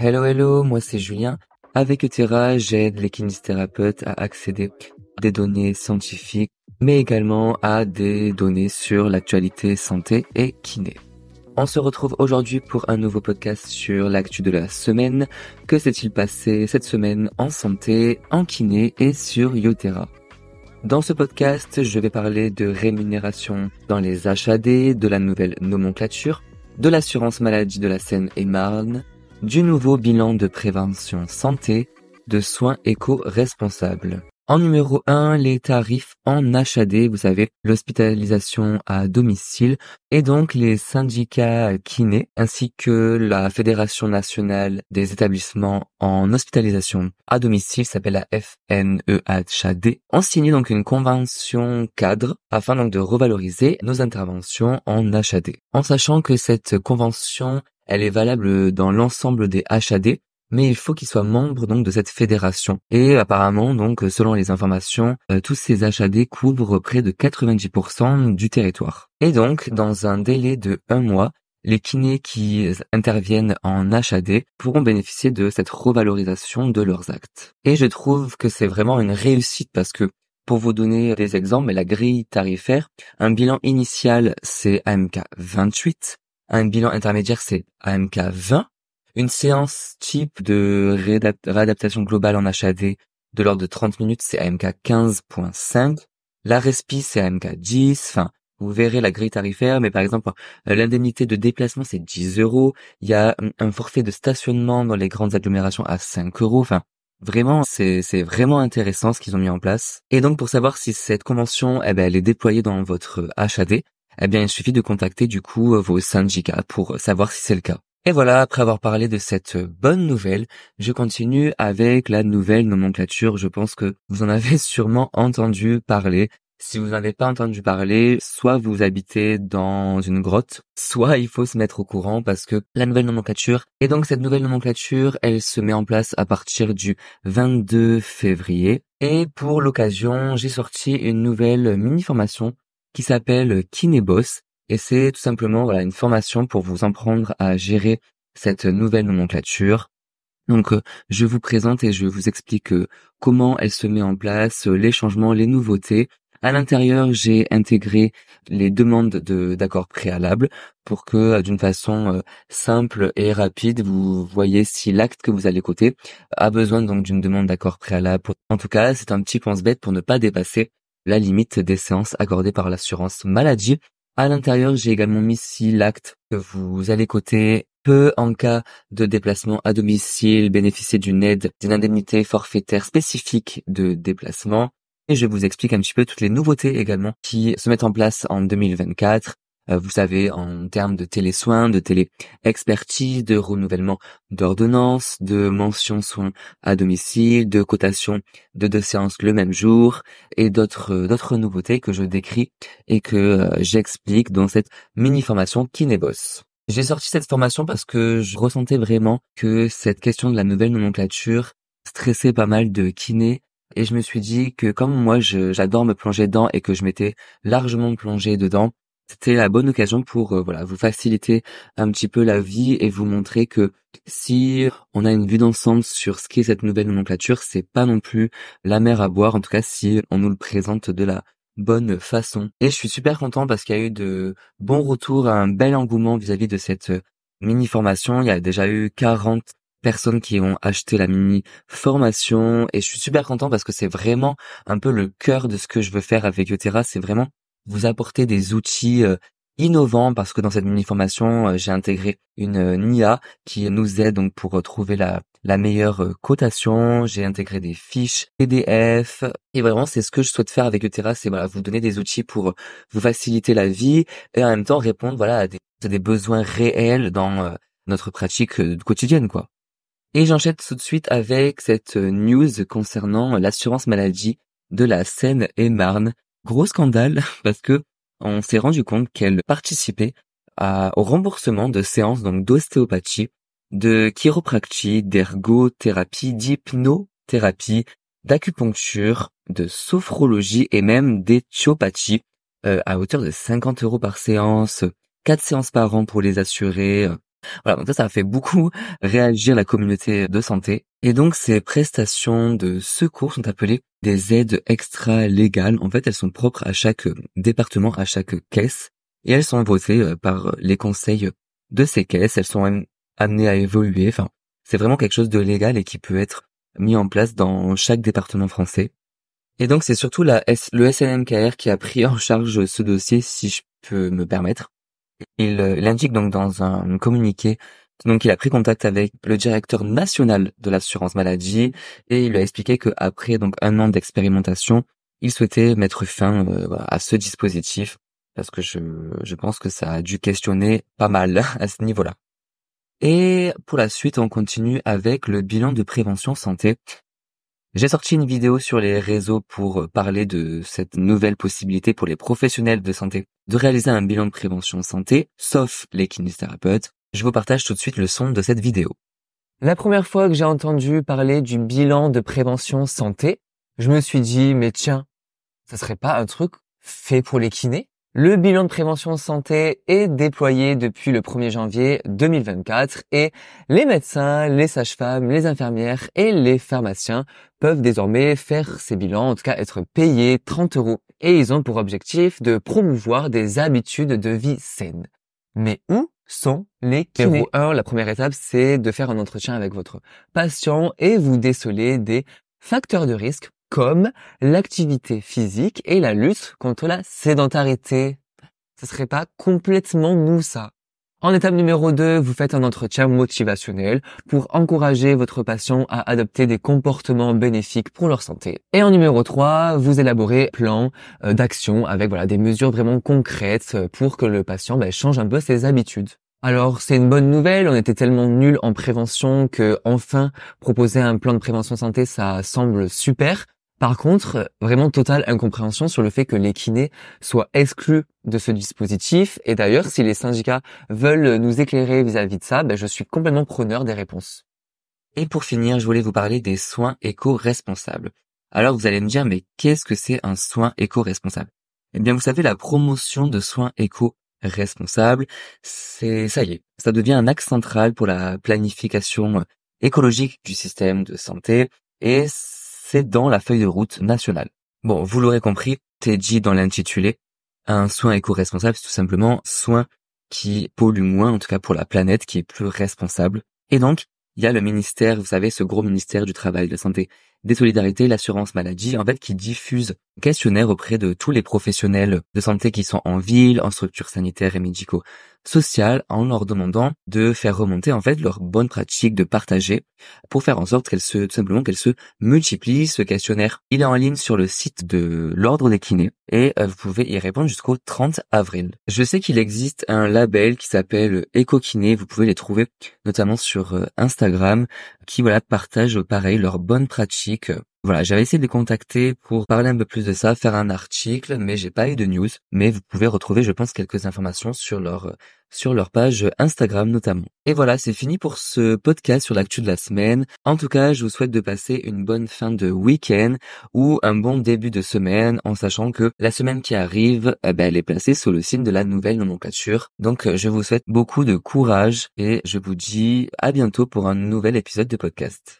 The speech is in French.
Hello hello, moi c'est Julien. Avec Eutera, j'aide les kinésithérapeutes à accéder à des données scientifiques, mais également à des données sur l'actualité santé et kiné. On se retrouve aujourd'hui pour un nouveau podcast sur l'actu de la semaine. Que s'est-il passé cette semaine en santé, en kiné et sur Yotera? Dans ce podcast, je vais parler de rémunération dans les HAD, de la nouvelle nomenclature, de l'assurance maladie de la Seine-et-Marne, du nouveau bilan de prévention santé, de soins éco-responsables. En numéro 1, les tarifs en HAD, vous savez, l'hospitalisation à domicile, et donc les syndicats kinés, ainsi que la Fédération nationale des établissements en hospitalisation à domicile, s'appelle la FNEHAD, ont signé donc une convention cadre afin donc de revaloriser nos interventions en HAD. En sachant que cette convention, elle est valable dans l'ensemble des HAD, mais il faut qu'ils soient membres donc de cette fédération. Et apparemment, donc, selon les informations, euh, tous ces HAD couvrent près de 90% du territoire. Et donc, dans un délai de un mois, les kinés qui interviennent en HAD pourront bénéficier de cette revalorisation de leurs actes. Et je trouve que c'est vraiment une réussite parce que pour vous donner des exemples, la grille tarifaire, un bilan initial c'est AMK 28, un bilan intermédiaire c'est AMK 20 une séance type de réadaptation globale en HAD de l'ordre de 30 minutes, c'est AMK 15.5. La respi, c'est AMK 10. Enfin, vous verrez la grille tarifaire, mais par exemple, euh, l'indemnité de déplacement, c'est 10 euros. Il y a un forfait de stationnement dans les grandes agglomérations à 5 euros. Enfin, Vraiment, c'est vraiment intéressant ce qu'ils ont mis en place. Et donc, pour savoir si cette convention, eh ben, elle est déployée dans votre HAD, eh bien, il suffit de contacter du coup vos syndicats pour savoir si c'est le cas. Et voilà, après avoir parlé de cette bonne nouvelle, je continue avec la nouvelle nomenclature. Je pense que vous en avez sûrement entendu parler. Si vous n'en avez pas entendu parler, soit vous habitez dans une grotte, soit il faut se mettre au courant parce que la nouvelle nomenclature, et donc cette nouvelle nomenclature, elle se met en place à partir du 22 février. Et pour l'occasion, j'ai sorti une nouvelle mini-formation qui s'appelle Kineboss et c'est tout simplement voilà une formation pour vous apprendre à gérer cette nouvelle nomenclature. Donc euh, je vous présente et je vous explique euh, comment elle se met en place, euh, les changements, les nouveautés. À l'intérieur, j'ai intégré les demandes de d'accord préalables pour que d'une façon simple et rapide, vous voyez si l'acte que vous allez coter a besoin donc d'une demande d'accord préalable. En tout cas, c'est un petit pense-bête pour ne pas dépasser la limite des séances accordées par l'assurance maladie à l'intérieur, j'ai également mis si l'acte que vous allez coter peut, en cas de déplacement à domicile, bénéficier d'une aide, d'une indemnité forfaitaire spécifique de déplacement. Et je vous explique un petit peu toutes les nouveautés également qui se mettent en place en 2024 euh, vous savez, en termes de télésoins, de télé-expertise, de renouvellement d'ordonnances, de mention soins à domicile, de cotation de deux séances le même jour et d'autres euh, d'autres nouveautés que je décris et que euh, j'explique dans cette mini formation Kineboss. J'ai sorti cette formation parce que je ressentais vraiment que cette question de la nouvelle nomenclature stressait pas mal de kinés et je me suis dit que comme moi j'adore me plonger dedans et que je m'étais largement plongé dedans, c'était la bonne occasion pour euh, voilà vous faciliter un petit peu la vie et vous montrer que si on a une vue d'ensemble sur ce qu'est cette nouvelle nomenclature, c'est pas non plus la mer à boire, en tout cas si on nous le présente de la bonne façon. Et je suis super content parce qu'il y a eu de bons retours, un bel engouement vis-à-vis de cette mini formation. Il y a déjà eu 40 personnes qui ont acheté la mini formation et je suis super content parce que c'est vraiment un peu le cœur de ce que je veux faire avec Yotera, c'est vraiment vous apporter des outils euh, innovants parce que dans cette mini-formation, euh, j'ai intégré une euh, NIA qui nous aide donc pour trouver la, la meilleure cotation. J'ai intégré des fiches PDF et vraiment c'est ce que je souhaite faire avec Eutera, c'est voilà vous donner des outils pour vous faciliter la vie et en même temps répondre voilà à des, à des besoins réels dans notre pratique quotidienne quoi. Et j'enchaîne tout de suite avec cette news concernant l'assurance maladie de la Seine-et-Marne Gros scandale parce que on s'est rendu compte qu'elle participait au remboursement de séances donc d'ostéopathie, de chiropractie, d'ergothérapie, d'hypnothérapie, d'acupuncture, de sophrologie et même d'éthiopathie euh, à hauteur de 50 euros par séance, quatre séances par an pour les assurés, Voilà, donc ça, a fait beaucoup réagir la communauté de santé. Et donc, ces prestations de secours sont appelées des aides extra-légales. En fait, elles sont propres à chaque département, à chaque caisse. Et elles sont votées euh, par les conseils de ces caisses. Elles sont amenées à évoluer. Enfin, c'est vraiment quelque chose de légal et qui peut être mis en place dans chaque département français. Et donc, c'est surtout le SNMKR qui a pris en charge ce dossier, si je peux me permettre. Il, euh, il indique donc dans un communiqué donc il a pris contact avec le directeur national de l'assurance maladie et il lui a expliqué qu'après donc un an d'expérimentation, il souhaitait mettre fin euh, à ce dispositif parce que je, je pense que ça a dû questionner pas mal à ce niveau-là. Et pour la suite, on continue avec le bilan de prévention santé. J'ai sorti une vidéo sur les réseaux pour parler de cette nouvelle possibilité pour les professionnels de santé de réaliser un bilan de prévention santé, sauf les kinésithérapeutes. Je vous partage tout de suite le son de cette vidéo. La première fois que j'ai entendu parler du bilan de prévention santé, je me suis dit, mais tiens, ça serait pas un truc fait pour les kinés? Le bilan de prévention santé est déployé depuis le 1er janvier 2024 et les médecins, les sages-femmes, les infirmières et les pharmaciens peuvent désormais faire ces bilans, en tout cas être payés 30 euros. Et ils ont pour objectif de promouvoir des habitudes de vie saines. Mais où sont les kinés? 1, la première étape, c'est de faire un entretien avec votre patient et vous déceler des facteurs de risque comme l'activité physique et la lutte contre la sédentarité. Ce serait pas complètement nous ça. En étape numéro 2, vous faites un entretien motivationnel pour encourager votre patient à adopter des comportements bénéfiques pour leur santé. Et en numéro 3, vous élaborez un plan euh, d'action avec des mesures vraiment concrètes pour que le patient ben, change un peu ses habitudes. Alors c'est une bonne nouvelle, on était tellement nuls en prévention que enfin proposer un plan de prévention santé ça semble super. Par contre, vraiment totale incompréhension sur le fait que les kinés soient exclus de ce dispositif. Et d'ailleurs, si les syndicats veulent nous éclairer vis-à-vis de ça, ben, je suis complètement preneur des réponses. Et pour finir, je voulais vous parler des soins éco-responsables. Alors vous allez me dire, mais qu'est-ce que c'est un soin éco-responsable? Eh bien, vous savez, la promotion de soins éco-responsables, c'est, ça y est, ça devient un axe central pour la planification écologique du système de santé et c'est dans la feuille de route nationale. Bon, vous l'aurez compris, dit dans l'intitulé, un soin éco-responsable, c'est tout simplement soin qui pollue moins, en tout cas pour la planète, qui est plus responsable. Et donc, il y a le ministère, vous savez, ce gros ministère du travail, de la santé, des solidarités, l'assurance maladie, en fait, qui diffuse un questionnaire auprès de tous les professionnels de santé qui sont en ville, en structures sanitaires et médicaux sociales, en leur demandant de faire remonter, en fait, leurs bonnes pratiques, de partager, pour faire en sorte qu'elles se, tout simplement, qu'elles se multiplient, ce questionnaire. Il est en ligne sur le site de l'Ordre des kinés, et euh, vous pouvez y répondre jusqu'au 30 avril. Je sais qu'il existe un label qui s'appelle EcoKiné, vous pouvez les trouver notamment sur euh, Instagram, qui, voilà, partagent pareil leurs bonnes pratiques voilà, j'avais essayé de les contacter pour parler un peu plus de ça, faire un article, mais j'ai pas eu de news. Mais vous pouvez retrouver, je pense, quelques informations sur leur sur leur page Instagram notamment. Et voilà, c'est fini pour ce podcast sur l'actu de la semaine. En tout cas, je vous souhaite de passer une bonne fin de week-end ou un bon début de semaine en sachant que la semaine qui arrive, eh ben, elle est placée sous le signe de la nouvelle nomenclature. Donc, je vous souhaite beaucoup de courage et je vous dis à bientôt pour un nouvel épisode de podcast.